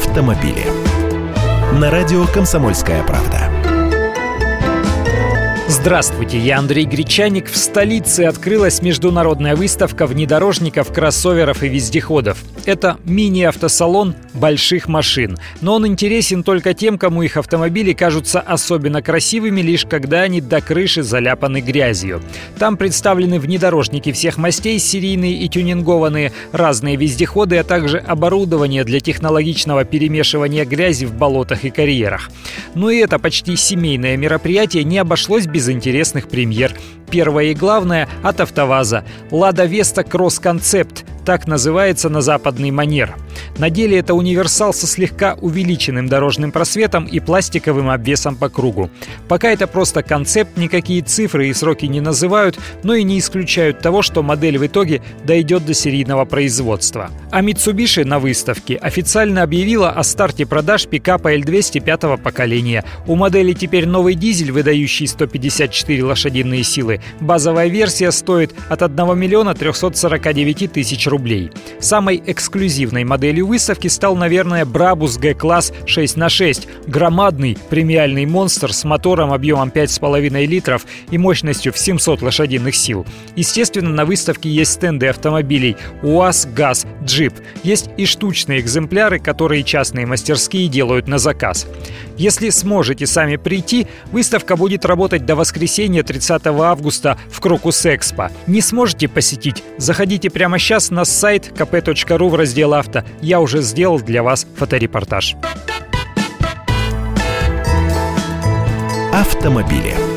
автомобили. На радио «Комсомольская правда». Здравствуйте, я Андрей Гречаник. В столице открылась международная выставка внедорожников, кроссоверов и вездеходов. Это мини-автосалон больших машин. Но он интересен только тем, кому их автомобили кажутся особенно красивыми, лишь когда они до крыши заляпаны грязью. Там представлены внедорожники всех мастей, серийные и тюнингованные, разные вездеходы, а также оборудование для технологичного перемешивания грязи в болотах и карьерах. Но и это почти семейное мероприятие не обошлось без интересных премьер. Первое и главное от АвтоВАЗа. «Лада Веста Кросс Концепт» так называется на западный манер. На деле это универсал со слегка увеличенным дорожным просветом и пластиковым обвесом по кругу. Пока это просто концепт, никакие цифры и сроки не называют, но и не исключают того, что модель в итоге дойдет до серийного производства. А Mitsubishi на выставке официально объявила о старте продаж пикапа L200 пятого поколения. У модели теперь новый дизель, выдающий 154 лошадиные силы. Базовая версия стоит от 1 миллиона 349 тысяч рублей. Самой эксклюзивной моделью выставки стал, наверное, Brabus G-класс 6 на 6 Громадный премиальный монстр с мотором объемом 5,5 литров и мощностью в 700 лошадиных сил. Естественно, на выставке есть стенды автомобилей УАЗ, ГАЗ, Джип. Есть и штучные экземпляры, которые частные мастерские делают на заказ. Если сможете сами прийти, выставка будет работать до воскресенья 30 августа в Крокус Экспо. Не сможете посетить? Заходите прямо сейчас на сайт kp.ru в раздел «Авто». Я уже сделал для вас фоторепортаж. Автомобили.